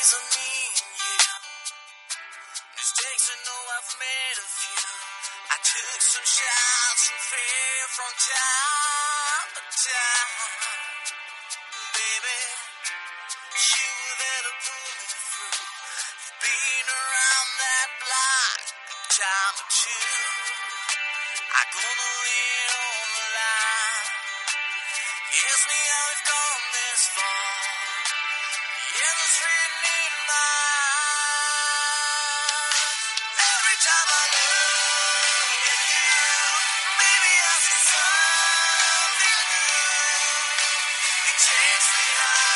is on me and you. Mistakes I know I've made a few. I took some shots and fell from time to time. Baby, you through. Around that block a time or two. Lay on the line. Ask me how we've gone Yes,